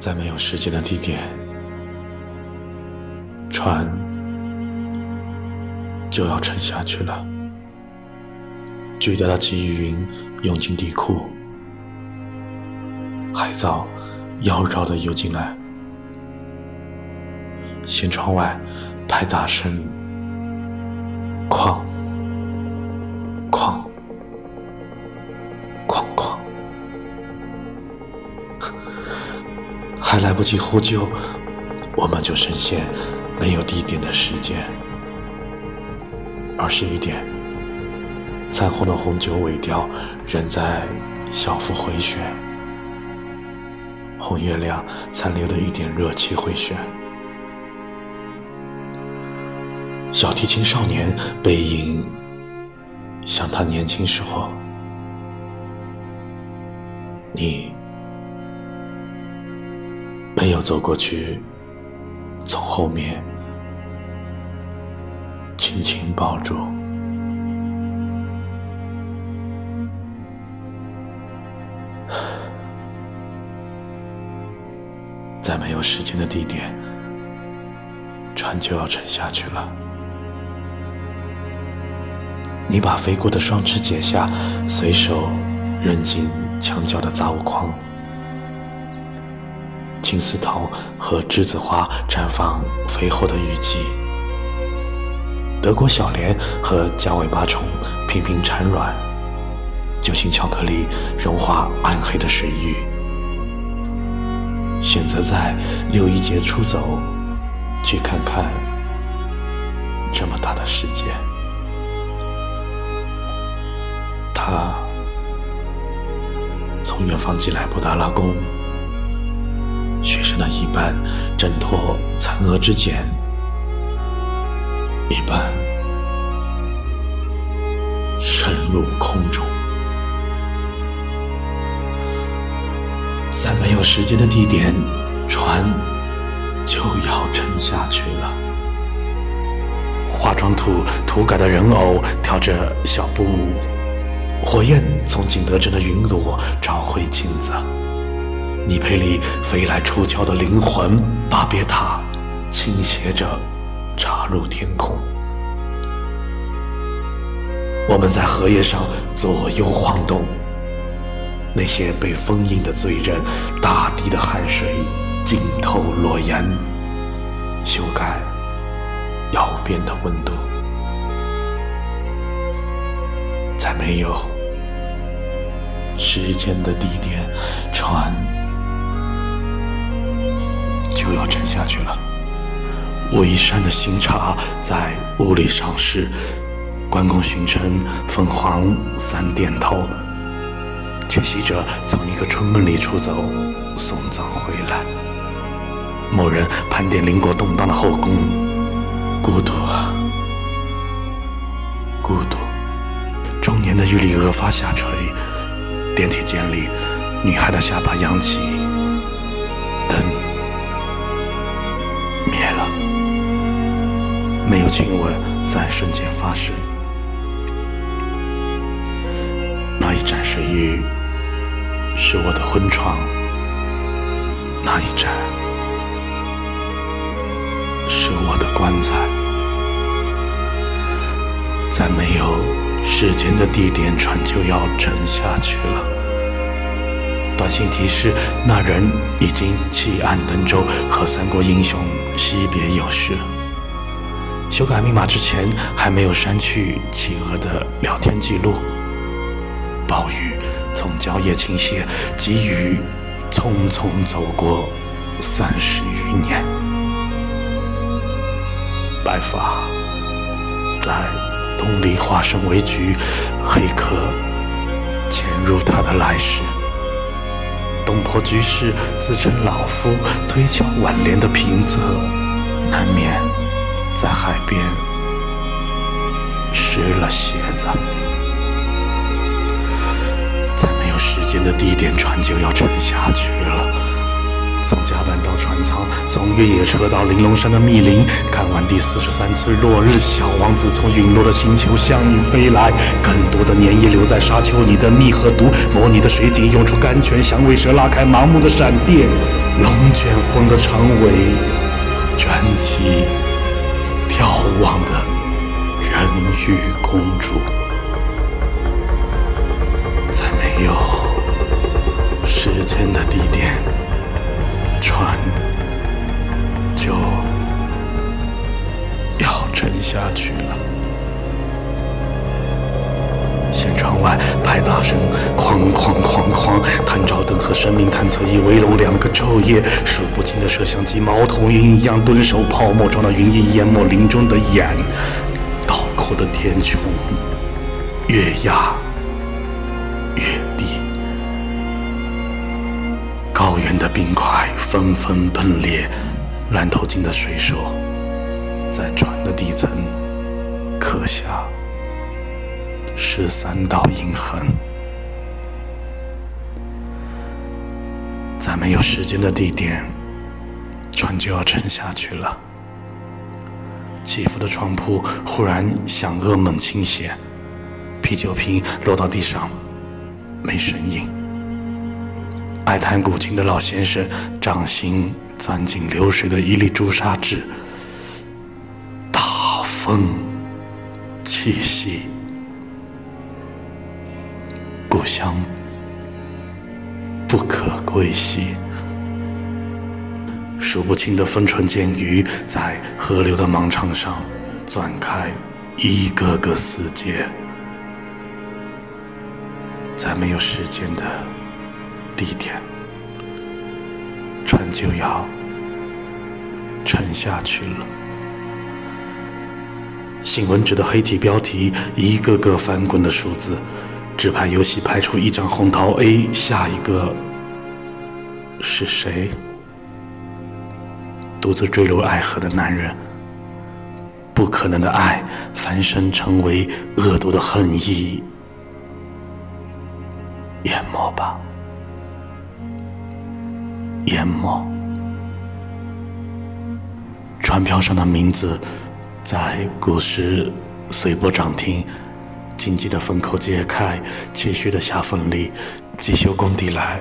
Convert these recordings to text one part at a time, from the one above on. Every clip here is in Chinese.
在没有时间的地点，船就要沉下去了。巨大的积云涌进地库，海藻妖娆的游进来，舷窗外拍打声，哐来不及呼救，我们就深陷没有地点的时间。二十一点。残红的红酒尾调仍在小腹回旋，红月亮残留的一点热气回旋。小提琴少年背影，像他年轻时候。你没有走过去，从后面轻轻抱住。在没有时间的地点，船就要沉下去了。你把飞过的双翅解下，随手扔进墙角的杂物筐。金丝桃和栀子花绽放肥厚的雨季，德国小莲和夹尾巴虫频频产卵，酒心巧克力融化暗黑的水域。选择在六一节出走，去看看这么大的世界。他从远方寄来布达拉宫，学生的一半挣脱残额之茧，一半深入空中。在没有时间的地点，船就要沉下去了。化妆土涂改的人偶跳着小步舞，火焰从景德镇的云朵找回镜子。泥胚里飞来出窍的灵魂，巴别塔倾斜着插入天空。我们在荷叶上左右晃动。那些被封印的罪人，大地的汗水浸透裸颜，修改窑变的温度，在没有时间的地点，船就要沉下去了。武夷山的新茶在雾里上市，关公巡城，凤凰三点头。却喜着从一个春梦里出走，送葬回来。某人盘点邻国动荡的后宫，孤独啊，孤独。中年的玉立额发下垂，电梯间里，女孩的下巴扬起，灯灭了，没有亲吻在瞬间发生。那一盏水玉。是我的婚床，那一盏是我的棺材，在没有时间的地点，船就要沉下去了。短信提示：那人已经弃暗登舟，和三国英雄惜别有事。修改密码之前，还没有删去企鹅的聊天记录。暴雨。从蕉叶倾泻，急雨匆匆走过三十余年，白发在东篱化身为局，黑客潜入他的来世。东坡居士自称老夫，推敲挽联的平仄，难免在海边湿了鞋子。在没有时间的地点，船就要沉下去了。从甲板到船舱，从越野车到玲珑山的密林，看完第四十三次落日，小王子从陨落的星球向你飞来。更多的粘液留在沙丘里的蜜和毒，模拟的水井涌出甘泉响尾，蛇拉开盲目的闪电。龙卷风的长尾卷起眺望的人鱼公主，在没有时间的地点，船就要沉下去了。舷窗外，拍打声哐哐哐哐，探照灯和生命探测仪围拢两个昼夜，数不清的摄像机，猫头鹰一样蹲守，泡沫状的云翳淹没林中的眼，倒扣的天穹月牙冰块纷纷崩裂，烂透镜的水手在船的底层刻下。十三道印痕，在没有时间的地点，船就要沉下去了。起伏的床铺忽然响遏猛倾斜，啤酒瓶落到地上，没声音。爱弹古琴的老先生掌心钻进流水的一粒朱砂痣，大风气息。故乡不可归兮，数不清的风船剑鱼在河流的盲场上钻开一个个死结，在没有时间的地点，船就要沉下去了。新闻纸的黑体标题，一个个翻滚的数字。纸牌游戏拍出一张红桃 A，下一个是谁？独自坠入爱河的男人，不可能的爱翻身成为恶毒的恨意，淹没吧，淹没。船票上的名字在古时随波涨停。紧急的封口揭开，气虚的下缝里，机修工递来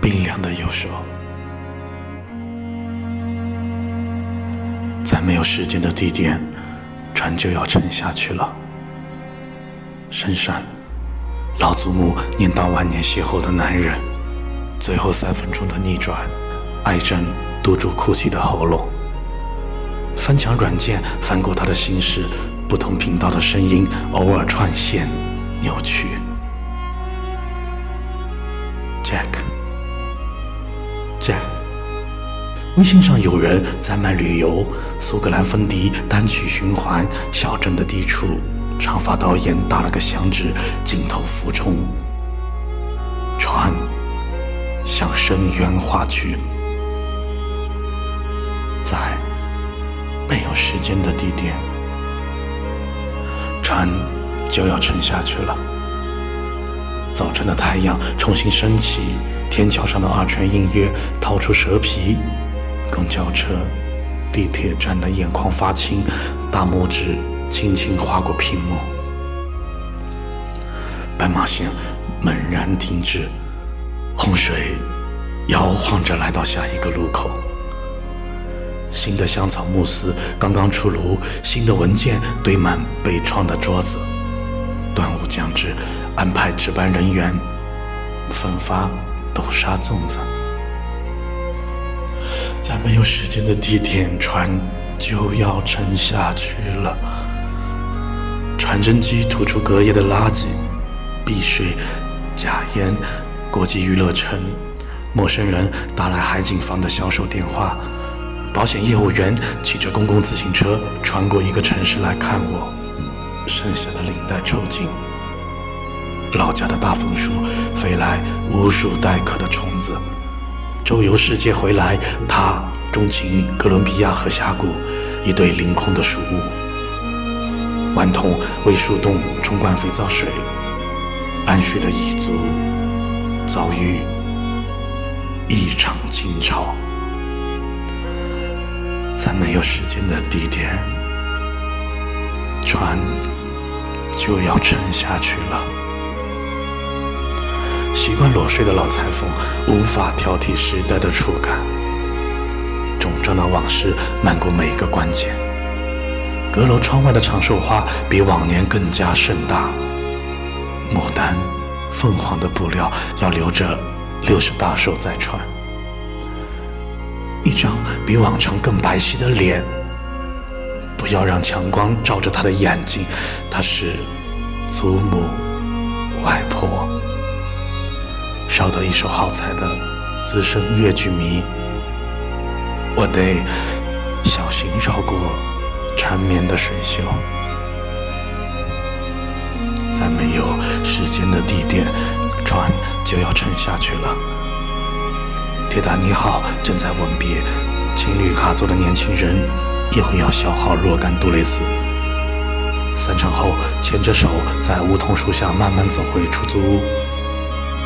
冰凉的右手。在没有时间的地点，船就要沉下去了。深山，老祖母念叨万年邂逅的男人，最后三分钟的逆转，艾珍堵住哭泣的喉咙。翻墙软件翻过他的心事。不同频道的声音偶尔串线扭曲。Jack，Jack，微信上有人在卖旅游，苏格兰风笛单曲循环，小镇的低处，长发导演打了个响指，镜头俯冲，船向深渊划去，在没有时间的地点。船就要沉下去了。早晨的太阳重新升起，天桥上的二泉映月掏出蛇皮，公交车、地铁站的眼眶发青，大拇指轻轻划过屏幕。斑马线猛然停止，洪水摇晃着来到下一个路口。新的香草慕斯刚刚出炉，新的文件堆满被创的桌子。端午将至，安排值班人员分发豆沙粽子。在没有时间的地点，船就要沉下去了。传真机吐出隔夜的垃圾，避水、假烟、国际娱乐城，陌生人打来海景房的销售电话。保险业务员骑着公共自行车穿过一个城市来看我，剩下的领带抽筋。老家的大枫树飞来无数待客的虫子。周游世界回来，他钟情哥伦比亚河峡谷一堆凌空的树木。顽童为树洞冲灌肥皂水，安睡的蚁族遭遇一场倾巢。在没有时间的地点，船就要沉下去了。习惯裸睡的老裁缝无法挑剔时代的触感。肿胀的往事漫过每个关节。阁楼窗外的长寿花比往年更加盛大。牡丹、凤凰的布料要留着六十大寿再穿。一张比往常更白皙的脸。不要让强光照着他的眼睛，他是祖母、外婆。烧得一手好菜的资深越剧迷，我得小心绕过缠绵的水袖。在没有时间的地点，船就要沉下去了。铁达尼号正在吻别，情侣卡座的年轻人也会要消耗若干杜蕾斯。散场后，牵着手在梧桐树下慢慢走回出租屋。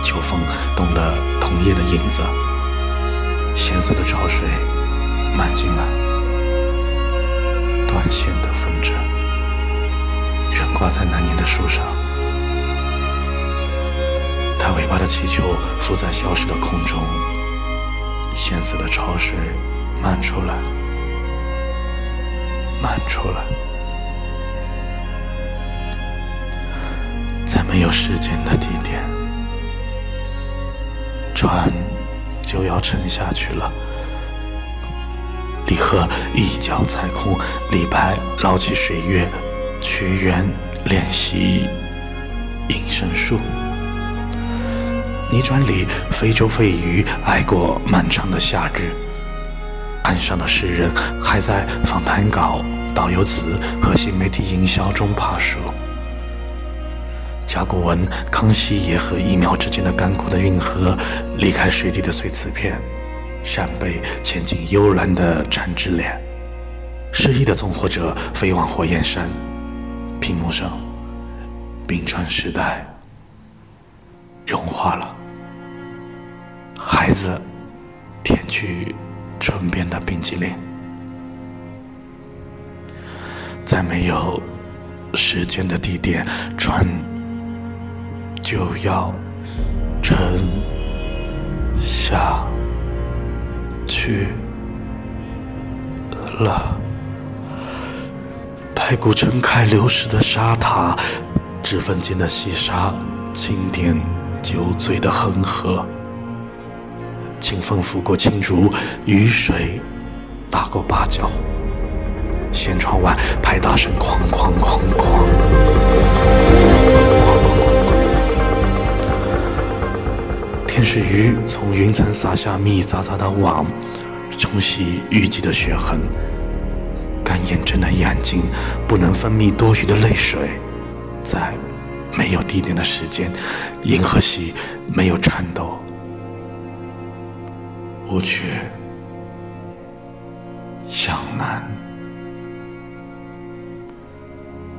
秋风动了桐叶的影子，咸涩的潮水漫进了断线的，挂在那年的树上。它尾巴的气球浮在消失的空中。咸涩的潮水漫出来，漫出来，在没有时间的地点，船就要沉下去了。李贺一脚踩空，李白捞起水月，屈原练习隐身术。泥砖里，非洲飞鱼挨过漫长的夏日；岸上的诗人还在访谈稿、导游词和新媒体营销中爬树。甲骨文，康熙爷和疫苗之间的干枯的运河，离开水底的碎瓷片，扇贝前进幽蓝的缠枝莲。失意的纵火者飞往火焰山，屏幕上，冰川时代融化了。孩子舔去唇边的冰激凌，在没有时间的地点，船就要沉下去了。白骨撑开流失的沙塔，指缝间的细沙轻点酒醉的恒河。清风拂过青竹，雨水打过芭蕉。舷窗外拍打声哐哐哐哐，哐哐哐哐。天使鱼从云层撒下密匝匝的网，冲洗淤积的血痕。干眼症的眼睛不能分泌多余的泪水，在没有地点的时间，银河系没有颤抖。我却向南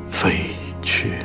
飞去。